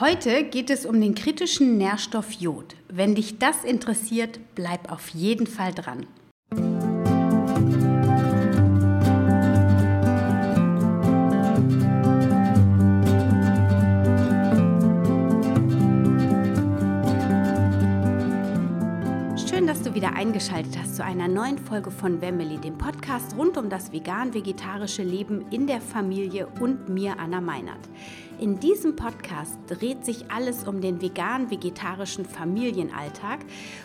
Heute geht es um den kritischen Nährstoff Jod. Wenn dich das interessiert, bleib auf jeden Fall dran. Wieder eingeschaltet hast zu einer neuen Folge von Wemmeli, dem Podcast rund um das vegan-vegetarische Leben in der Familie und mir, Anna Meinert. In diesem Podcast dreht sich alles um den vegan-vegetarischen Familienalltag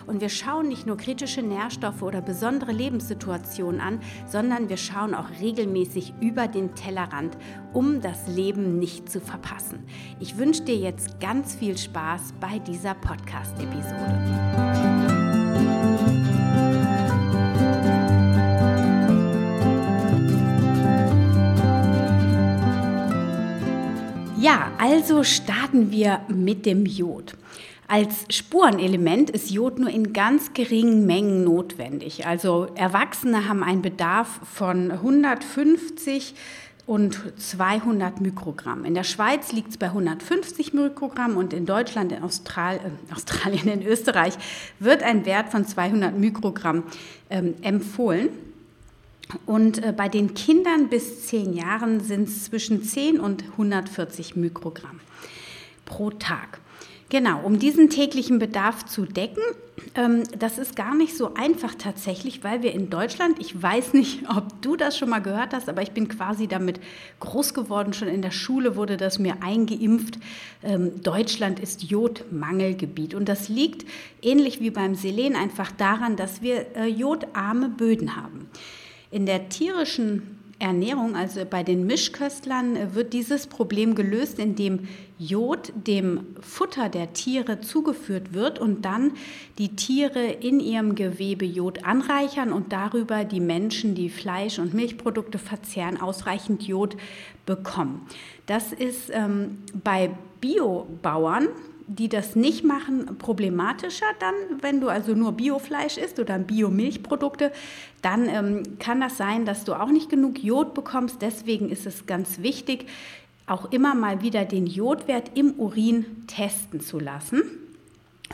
und wir schauen nicht nur kritische Nährstoffe oder besondere Lebenssituationen an, sondern wir schauen auch regelmäßig über den Tellerrand, um das Leben nicht zu verpassen. Ich wünsche dir jetzt ganz viel Spaß bei dieser Podcast-Episode. Ja, also starten wir mit dem Jod. Als Spurenelement ist Jod nur in ganz geringen Mengen notwendig. Also Erwachsene haben einen Bedarf von 150 und 200 Mikrogramm. In der Schweiz liegt es bei 150 Mikrogramm und in Deutschland, in Austral äh, Australien, in Österreich wird ein Wert von 200 Mikrogramm ähm, empfohlen. Und äh, bei den Kindern bis 10 Jahren sind es zwischen 10 und 140 Mikrogramm pro Tag. Genau, um diesen täglichen Bedarf zu decken, ähm, das ist gar nicht so einfach tatsächlich, weil wir in Deutschland, ich weiß nicht, ob du das schon mal gehört hast, aber ich bin quasi damit groß geworden, schon in der Schule wurde das mir eingeimpft. Ähm, Deutschland ist Jodmangelgebiet und das liegt ähnlich wie beim Selen einfach daran, dass wir äh, jodarme Böden haben. In der tierischen Ernährung, also bei den Mischköstlern, wird dieses Problem gelöst, indem Jod dem Futter der Tiere zugeführt wird und dann die Tiere in ihrem Gewebe Jod anreichern und darüber die Menschen, die Fleisch- und Milchprodukte verzehren, ausreichend Jod bekommen. Das ist ähm, bei Biobauern die das nicht machen, problematischer dann, wenn du also nur Biofleisch isst oder Biomilchprodukte, dann ähm, kann das sein, dass du auch nicht genug Jod bekommst. Deswegen ist es ganz wichtig, auch immer mal wieder den Jodwert im Urin testen zu lassen.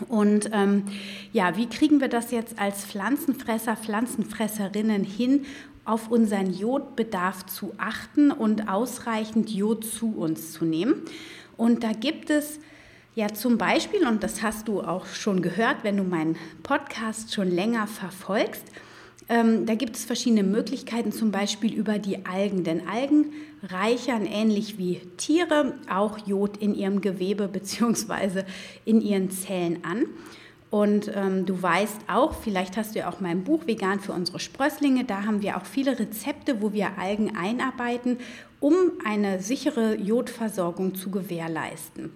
Und ähm, ja, wie kriegen wir das jetzt als Pflanzenfresser, Pflanzenfresserinnen hin, auf unseren Jodbedarf zu achten und ausreichend Jod zu uns zu nehmen? Und da gibt es ja, zum Beispiel, und das hast du auch schon gehört, wenn du meinen Podcast schon länger verfolgst, ähm, da gibt es verschiedene Möglichkeiten, zum Beispiel über die Algen. Denn Algen reichern ähnlich wie Tiere auch Jod in ihrem Gewebe bzw. in ihren Zellen an. Und ähm, du weißt auch, vielleicht hast du ja auch mein Buch Vegan für unsere Sprösslinge, da haben wir auch viele Rezepte, wo wir Algen einarbeiten, um eine sichere Jodversorgung zu gewährleisten.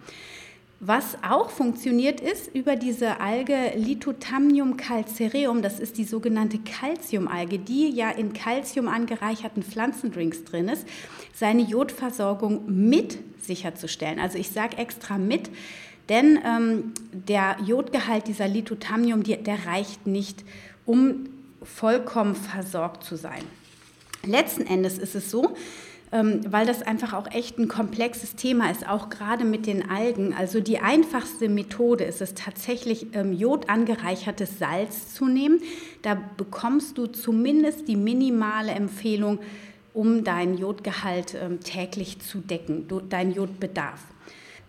Was auch funktioniert ist über diese Alge Lithotamnium calcareum, das ist die sogenannte Calciumalge, die ja in Calcium angereicherten Pflanzendrinks drin ist, seine Jodversorgung mit sicherzustellen. Also ich sage extra mit, denn ähm, der Jodgehalt dieser Lithotamnium, die, der reicht nicht, um vollkommen versorgt zu sein. Letzten Endes ist es so, weil das einfach auch echt ein komplexes Thema ist, auch gerade mit den Algen. Also die einfachste Methode ist es tatsächlich, ähm, jodangereichertes Salz zu nehmen. Da bekommst du zumindest die minimale Empfehlung, um deinen Jodgehalt ähm, täglich zu decken, deinen Jodbedarf.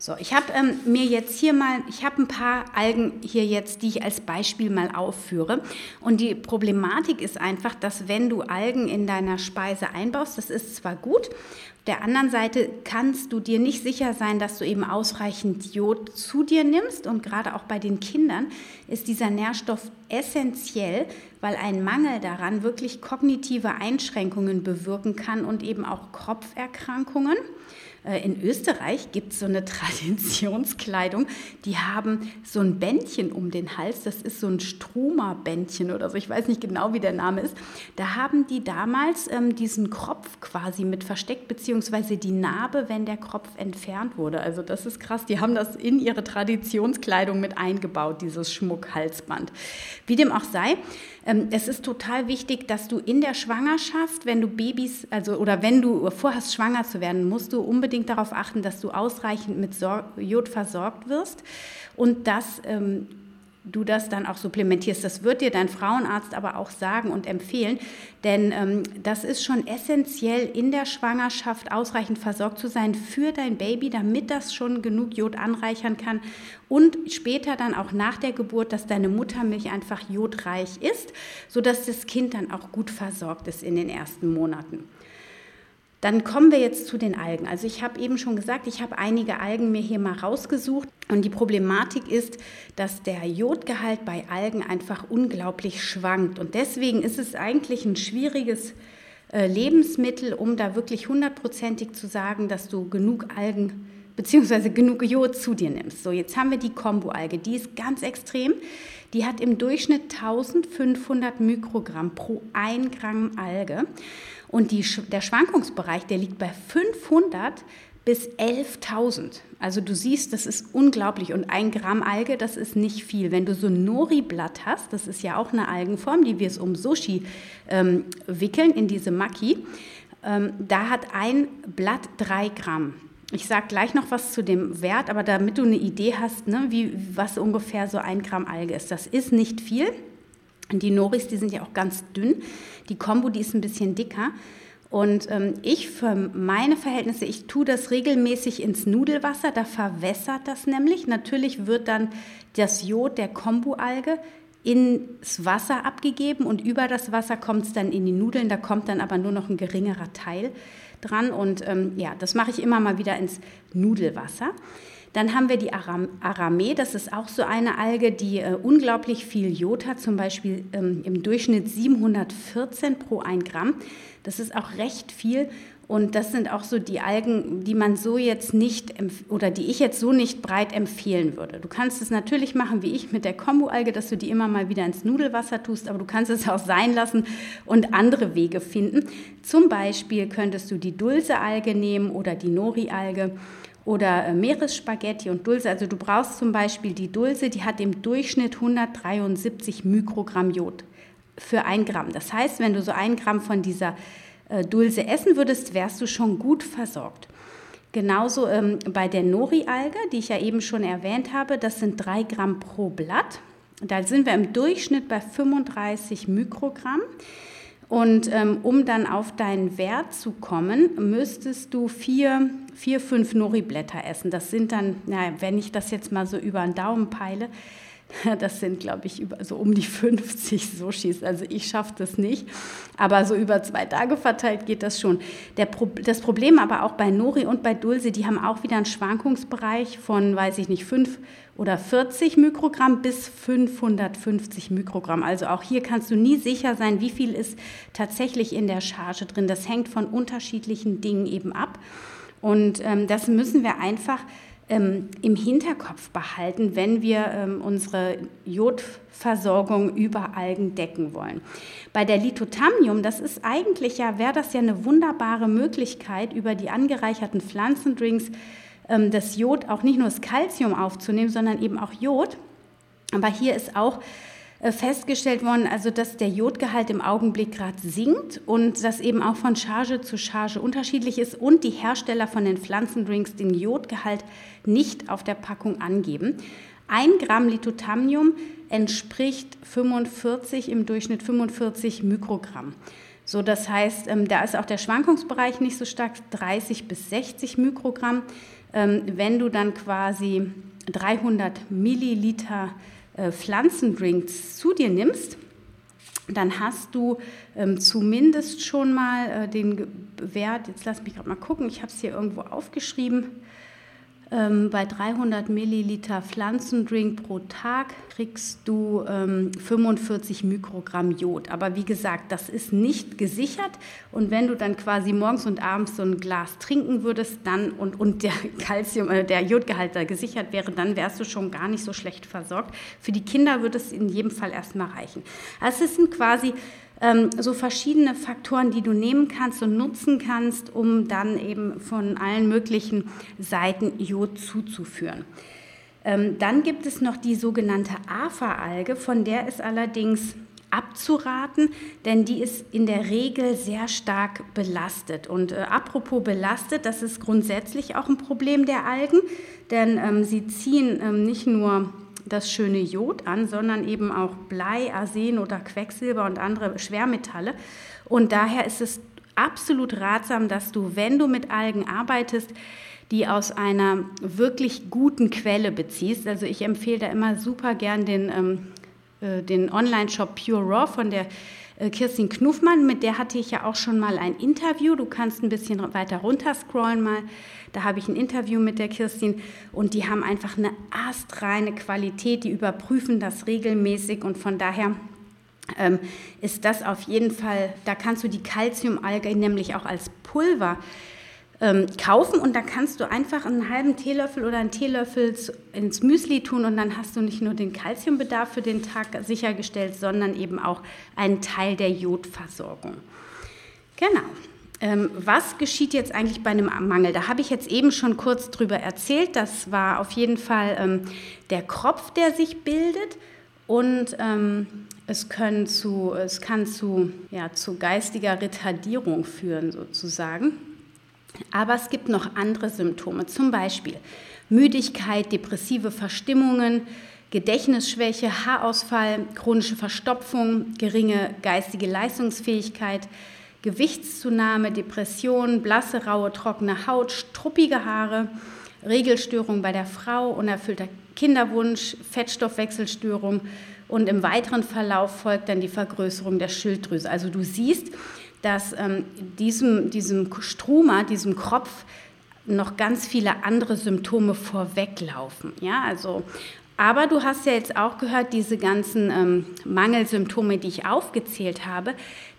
So, ich habe ähm, mir jetzt hier mal, ich habe ein paar Algen hier jetzt, die ich als Beispiel mal aufführe. Und die Problematik ist einfach, dass wenn du Algen in deiner Speise einbaust, das ist zwar gut, auf der anderen Seite kannst du dir nicht sicher sein, dass du eben ausreichend Jod zu dir nimmst. Und gerade auch bei den Kindern ist dieser Nährstoff essentiell, weil ein Mangel daran wirklich kognitive Einschränkungen bewirken kann und eben auch Kopferkrankungen. Äh, in Österreich gibt es so eine Traditionskleidung, die haben so ein Bändchen um den Hals, das ist so ein Struma-Bändchen oder so, ich weiß nicht genau, wie der Name ist. Da haben die damals ähm, diesen Kropf quasi mit versteckt, beziehungsweise die Narbe, wenn der Kropf entfernt wurde. Also das ist krass, die haben das in ihre Traditionskleidung mit eingebaut, dieses Schmuckhalsband. Wie dem auch sei, es ist total wichtig, dass du in der Schwangerschaft, wenn du Babys, also oder wenn du vorhast, schwanger zu werden, musst du unbedingt darauf achten, dass du ausreichend mit Jod versorgt wirst und dass ähm, du das dann auch supplementierst. Das wird dir dein Frauenarzt aber auch sagen und empfehlen, denn ähm, das ist schon essentiell in der Schwangerschaft ausreichend versorgt zu sein für dein Baby, damit das schon genug Jod anreichern kann und später dann auch nach der Geburt, dass deine Muttermilch einfach jodreich ist, sodass das Kind dann auch gut versorgt ist in den ersten Monaten. Dann kommen wir jetzt zu den Algen. Also ich habe eben schon gesagt, ich habe einige Algen mir hier mal rausgesucht. Und die Problematik ist, dass der Jodgehalt bei Algen einfach unglaublich schwankt. Und deswegen ist es eigentlich ein schwieriges äh, Lebensmittel, um da wirklich hundertprozentig zu sagen, dass du genug Algen bzw. genug Jod zu dir nimmst. So, jetzt haben wir die Kombo-Alge. Die ist ganz extrem. Die hat im Durchschnitt 1500 Mikrogramm pro 1 Gramm Alge. Und die, der Schwankungsbereich, der liegt bei 500 bis 11.000. Also du siehst, das ist unglaublich. Und ein Gramm Alge, das ist nicht viel. Wenn du so ein Nori-Blatt hast, das ist ja auch eine Algenform, die wir es um Sushi ähm, wickeln, in diese Maki, ähm, da hat ein Blatt drei Gramm. Ich sage gleich noch was zu dem Wert, aber damit du eine Idee hast, ne, wie, was ungefähr so ein Gramm Alge ist. Das ist nicht viel. Die Noris, die sind ja auch ganz dünn. Die Kombo, die ist ein bisschen dicker. Und ähm, ich für meine Verhältnisse, ich tue das regelmäßig ins Nudelwasser, da verwässert das nämlich. Natürlich wird dann das Jod der Kombu-Alge ins Wasser abgegeben und über das Wasser kommt es dann in die Nudeln, da kommt dann aber nur noch ein geringerer Teil dran. Und ähm, ja, das mache ich immer mal wieder ins Nudelwasser. Dann haben wir die Aram Arame, das ist auch so eine Alge, die äh, unglaublich viel Jod hat, zum Beispiel ähm, im Durchschnitt 714 pro 1 Gramm. Das ist auch recht viel und das sind auch so die Algen, die man so jetzt nicht oder die ich jetzt so nicht breit empfehlen würde. Du kannst es natürlich machen wie ich mit der Kombo-Alge, dass du die immer mal wieder ins Nudelwasser tust, aber du kannst es auch sein lassen und andere Wege finden. Zum Beispiel könntest du die Dulse-Alge nehmen oder die Nori-Alge oder äh, Meeresspaghetti und Dulse. Also du brauchst zum Beispiel die Dulse, die hat im Durchschnitt 173 Mikrogramm Jod für ein Gramm. Das heißt, wenn du so ein Gramm von dieser äh, Dulse essen würdest, wärst du schon gut versorgt. Genauso ähm, bei der Nori-Alge, die ich ja eben schon erwähnt habe, das sind drei Gramm pro Blatt. Da sind wir im Durchschnitt bei 35 Mikrogramm. Und ähm, um dann auf deinen Wert zu kommen, müsstest du vier, vier fünf Nori-Blätter essen. Das sind dann, na, wenn ich das jetzt mal so über den Daumen peile, das sind, glaube ich, über, so um die 50 Sushis. Also ich schaffe das nicht. Aber so über zwei Tage verteilt geht das schon. Pro, das Problem aber auch bei Nori und bei Dulce, die haben auch wieder einen Schwankungsbereich von, weiß ich nicht, 5 oder 40 Mikrogramm bis 550 Mikrogramm. Also auch hier kannst du nie sicher sein, wie viel ist tatsächlich in der Charge drin. Das hängt von unterschiedlichen Dingen eben ab. Und ähm, das müssen wir einfach ähm, im Hinterkopf behalten, wenn wir ähm, unsere Jodversorgung über Algen decken wollen. Bei der Lithothamnium, das ist eigentlich ja, wäre das ja eine wunderbare Möglichkeit, über die angereicherten Pflanzendrinks ähm, das Jod, auch nicht nur das Kalzium aufzunehmen, sondern eben auch Jod. Aber hier ist auch festgestellt worden, also dass der Jodgehalt im Augenblick gerade sinkt und das eben auch von Charge zu Charge unterschiedlich ist und die Hersteller von den Pflanzendrinks den Jodgehalt nicht auf der Packung angeben. Ein Gramm Lithothamnium entspricht 45 im Durchschnitt 45 Mikrogramm. So, das heißt, ähm, da ist auch der Schwankungsbereich nicht so stark, 30 bis 60 Mikrogramm. Ähm, wenn du dann quasi 300 Milliliter äh, Pflanzendrinks zu dir nimmst, dann hast du ähm, zumindest schon mal äh, den Wert, jetzt lass mich gerade mal gucken, ich habe es hier irgendwo aufgeschrieben, ähm, bei 300 Milliliter Pflanzendrink pro Tag kriegst du ähm, 45 Mikrogramm Jod. Aber wie gesagt, das ist nicht gesichert. Und wenn du dann quasi morgens und abends so ein Glas trinken würdest, dann und, und der Calcium, äh, der Jodgehalt da gesichert wäre, dann wärst du schon gar nicht so schlecht versorgt. Für die Kinder würde es in jedem Fall erstmal reichen. Also es sind quasi so verschiedene Faktoren, die du nehmen kannst und nutzen kannst, um dann eben von allen möglichen Seiten Jod zuzuführen. Ähm, dann gibt es noch die sogenannte AFA-Alge, von der ist allerdings abzuraten, denn die ist in der Regel sehr stark belastet. Und äh, apropos belastet, das ist grundsätzlich auch ein Problem der Algen, denn ähm, sie ziehen ähm, nicht nur das schöne Jod an, sondern eben auch Blei, Arsen oder Quecksilber und andere Schwermetalle. Und daher ist es absolut ratsam, dass du, wenn du mit Algen arbeitest, die aus einer wirklich guten Quelle beziehst. Also ich empfehle da immer super gern den, ähm, äh, den Online-Shop Pure Raw von der Kirstin Knuffmann. Mit der hatte ich ja auch schon mal ein Interview. Du kannst ein bisschen weiter runter scrollen mal. Da habe ich ein Interview mit der Kirstin und die haben einfach eine astreine Qualität. Die überprüfen das regelmäßig und von daher ähm, ist das auf jeden Fall, da kannst du die Calciumalge nämlich auch als Pulver ähm, kaufen und da kannst du einfach einen halben Teelöffel oder einen Teelöffel ins Müsli tun und dann hast du nicht nur den Kalziumbedarf für den Tag sichergestellt, sondern eben auch einen Teil der Jodversorgung. Genau. Ähm, was geschieht jetzt eigentlich bei einem Mangel? Da habe ich jetzt eben schon kurz drüber erzählt. Das war auf jeden Fall ähm, der Kropf, der sich bildet und ähm, es, können zu, es kann zu, ja, zu geistiger Retardierung führen sozusagen. Aber es gibt noch andere Symptome, zum Beispiel Müdigkeit, depressive Verstimmungen, Gedächtnisschwäche, Haarausfall, chronische Verstopfung, geringe geistige Leistungsfähigkeit, Gewichtszunahme, Depression, blasse, raue, trockene Haut, struppige Haare, Regelstörung bei der Frau, unerfüllter Kinderwunsch, Fettstoffwechselstörung und im weiteren Verlauf folgt dann die Vergrößerung der Schilddrüse. Also du siehst, dass ähm, diesem, diesem Struma, diesem Kropf, noch ganz viele andere Symptome vorweglaufen. Ja, also, aber du hast ja jetzt auch gehört, diese ganzen ähm, Mangelsymptome, die ich aufgezählt habe,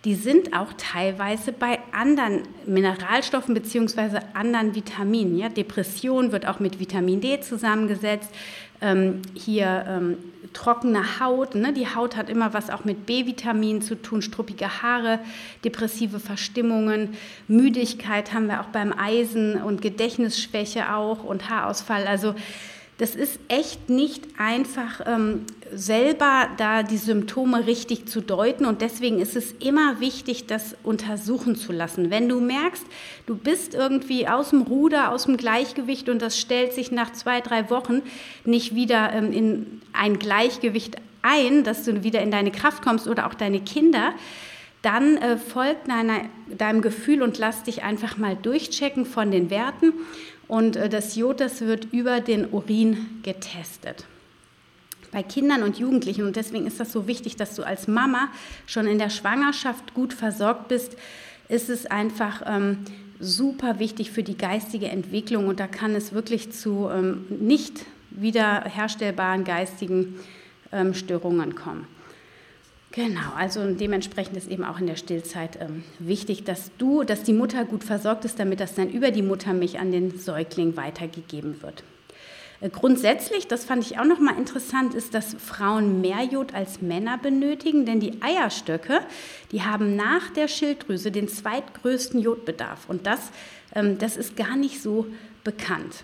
die sind auch teilweise bei anderen Mineralstoffen bzw. anderen Vitaminen. Ja? Depression wird auch mit Vitamin D zusammengesetzt. Ähm, hier ähm, trockene Haut. Ne? Die Haut hat immer was auch mit B-Vitaminen zu tun, struppige Haare, depressive Verstimmungen, Müdigkeit haben wir auch beim Eisen und Gedächtnisschwäche auch und Haarausfall. Also das ist echt nicht einfach, ähm, selber da die Symptome richtig zu deuten. Und deswegen ist es immer wichtig, das untersuchen zu lassen. Wenn du merkst, du bist irgendwie aus dem Ruder, aus dem Gleichgewicht und das stellt sich nach zwei, drei Wochen nicht wieder ähm, in ein Gleichgewicht ein, dass du wieder in deine Kraft kommst oder auch deine Kinder, dann äh, folgt deiner, deinem Gefühl und lass dich einfach mal durchchecken von den Werten. Und äh, das Jod, das wird über den Urin getestet. Bei Kindern und Jugendlichen, und deswegen ist das so wichtig, dass du als Mama schon in der Schwangerschaft gut versorgt bist, ist es einfach ähm, super wichtig für die geistige Entwicklung und da kann es wirklich zu ähm, nicht wiederherstellbaren geistigen ähm, Störungen kommen. Genau, also dementsprechend ist eben auch in der Stillzeit ähm, wichtig, dass du, dass die Mutter gut versorgt ist, damit das dann über die Muttermilch an den Säugling weitergegeben wird. Äh, grundsätzlich, das fand ich auch noch mal interessant, ist, dass Frauen mehr Jod als Männer benötigen, denn die Eierstöcke, die haben nach der Schilddrüse den zweitgrößten Jodbedarf und das, ähm, das ist gar nicht so bekannt.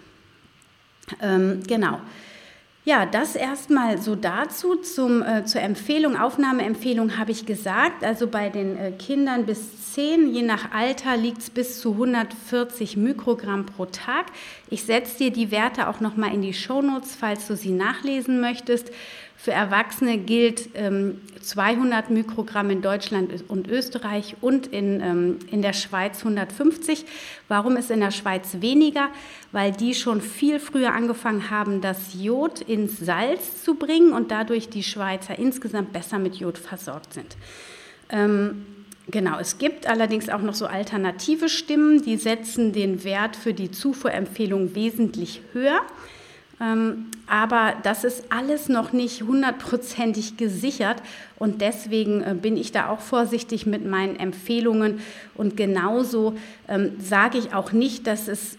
Ähm, genau. Ja, das erstmal so dazu. Zum, äh, zur Empfehlung, Aufnahmeempfehlung habe ich gesagt. Also bei den äh, Kindern bis 10, je nach Alter, liegt es bis zu 140 Mikrogramm pro Tag. Ich setze dir die Werte auch nochmal in die Shownotes, falls du sie nachlesen möchtest. Für Erwachsene gilt ähm, 200 Mikrogramm in Deutschland und Österreich und in, ähm, in der Schweiz 150. Warum ist in der Schweiz weniger? Weil die schon viel früher angefangen haben, das Jod ins Salz zu bringen und dadurch die Schweizer insgesamt besser mit Jod versorgt sind. Ähm, Genau, es gibt allerdings auch noch so alternative Stimmen, die setzen den Wert für die Zufuhrempfehlung wesentlich höher. Ähm, aber das ist alles noch nicht hundertprozentig gesichert und deswegen äh, bin ich da auch vorsichtig mit meinen Empfehlungen. Und genauso ähm, sage ich auch nicht, dass es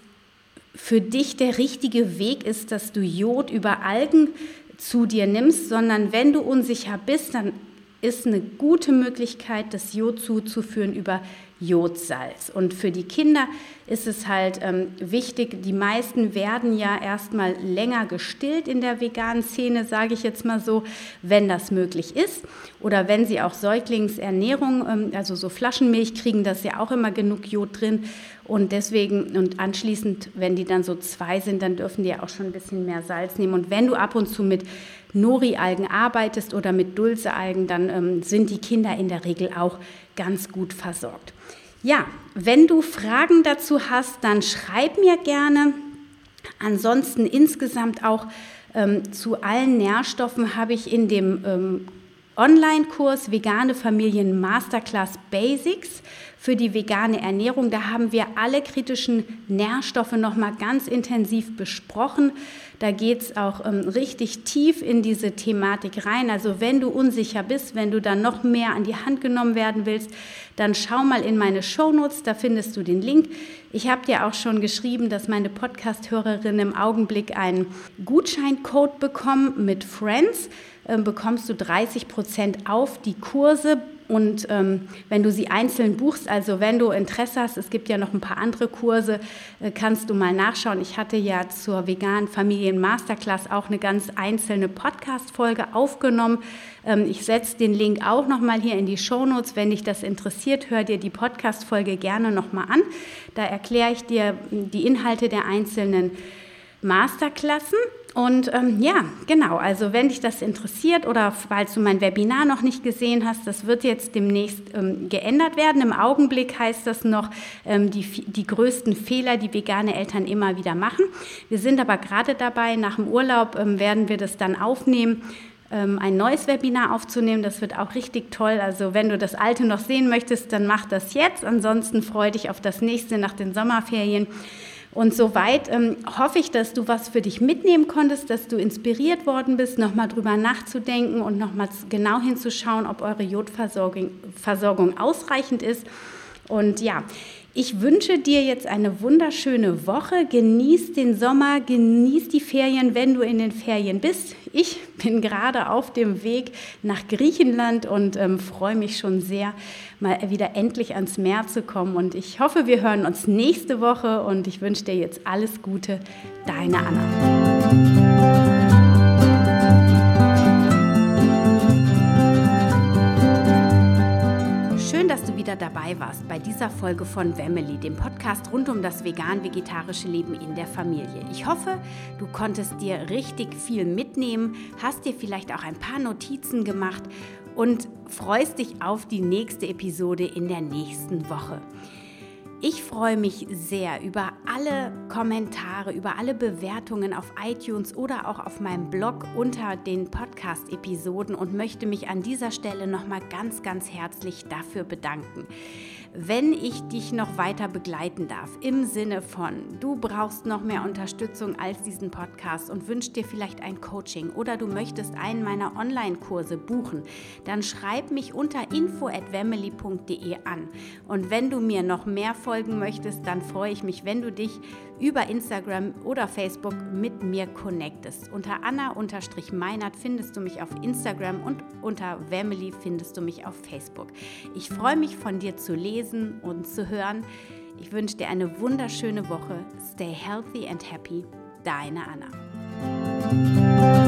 für dich der richtige Weg ist, dass du Jod über Algen zu dir nimmst, sondern wenn du unsicher bist, dann ist eine gute Möglichkeit, das Jod zuzuführen über Jodsalz. Und für die Kinder ist es halt ähm, wichtig, die meisten werden ja erstmal länger gestillt in der veganen Szene, sage ich jetzt mal so, wenn das möglich ist. Oder wenn sie auch Säuglingsernährung, ähm, also so Flaschenmilch kriegen, da ist ja auch immer genug Jod drin. Und deswegen, und anschließend, wenn die dann so zwei sind, dann dürfen die ja auch schon ein bisschen mehr Salz nehmen. Und wenn du ab und zu mit Nori-Algen arbeitest oder mit Dulce-Algen, dann ähm, sind die Kinder in der Regel auch ganz gut versorgt. Ja, wenn du Fragen dazu hast, dann schreib mir gerne. Ansonsten insgesamt auch ähm, zu allen Nährstoffen habe ich in dem ähm, Online-Kurs Vegane Familien Masterclass Basics für die vegane Ernährung. Da haben wir alle kritischen Nährstoffe nochmal ganz intensiv besprochen. Da geht es auch ähm, richtig tief in diese Thematik rein. Also wenn du unsicher bist, wenn du dann noch mehr an die Hand genommen werden willst, dann schau mal in meine Shownotes, da findest du den Link. Ich habe dir auch schon geschrieben, dass meine Podcast-Hörerinnen im Augenblick einen Gutscheincode bekommen mit Friends. Ähm, bekommst du 30 Prozent auf die Kurse und ähm, wenn du sie einzeln buchst, also wenn du Interesse hast, es gibt ja noch ein paar andere Kurse, äh, kannst du mal nachschauen. Ich hatte ja zur veganen Familien Masterclass auch eine ganz einzelne Podcast-Folge aufgenommen. Ähm, ich setze den Link auch nochmal hier in die Show Notes. Wenn dich das interessiert, hör dir die Podcast-Folge gerne nochmal an. Da erkläre ich dir die Inhalte der einzelnen Masterklassen. Und ähm, ja, genau, also wenn dich das interessiert oder falls du mein Webinar noch nicht gesehen hast, das wird jetzt demnächst ähm, geändert werden. Im Augenblick heißt das noch ähm, die, die größten Fehler, die vegane Eltern immer wieder machen. Wir sind aber gerade dabei, nach dem Urlaub ähm, werden wir das dann aufnehmen ähm, ein neues Webinar aufzunehmen. Das wird auch richtig toll. Also wenn du das alte noch sehen möchtest, dann mach das jetzt. Ansonsten freue dich auf das nächste nach den Sommerferien. Und soweit ähm, hoffe ich, dass du was für dich mitnehmen konntest, dass du inspiriert worden bist, nochmal drüber nachzudenken und nochmal genau hinzuschauen, ob eure Jodversorgung Versorgung ausreichend ist. Und ja, ich wünsche dir jetzt eine wunderschöne Woche. Genieß den Sommer, genieß die Ferien, wenn du in den Ferien bist. Ich bin gerade auf dem Weg nach Griechenland und ähm, freue mich schon sehr, mal wieder endlich ans Meer zu kommen. Und ich hoffe, wir hören uns nächste Woche und ich wünsche dir jetzt alles Gute. Deine Anna. Wieder dabei warst bei dieser Folge von Family, dem Podcast rund um das vegan-vegetarische Leben in der Familie. Ich hoffe, du konntest dir richtig viel mitnehmen, hast dir vielleicht auch ein paar Notizen gemacht und freust dich auf die nächste Episode in der nächsten Woche. Ich freue mich sehr über alle Kommentare, über alle Bewertungen auf iTunes oder auch auf meinem Blog unter den Podcast-Episoden und möchte mich an dieser Stelle nochmal ganz, ganz herzlich dafür bedanken wenn ich dich noch weiter begleiten darf, im Sinne von, du brauchst noch mehr Unterstützung als diesen Podcast und wünschst dir vielleicht ein Coaching oder du möchtest einen meiner Online-Kurse buchen, dann schreib mich unter info@family.de an. Und wenn du mir noch mehr folgen möchtest, dann freue ich mich, wenn du dich über Instagram oder Facebook mit mir connectest. Unter Anna-Meinert findest du mich auf Instagram und unter Family findest du mich auf Facebook. Ich freue mich von dir zu lesen und zu hören. Ich wünsche dir eine wunderschöne Woche. Stay healthy and happy. Deine Anna.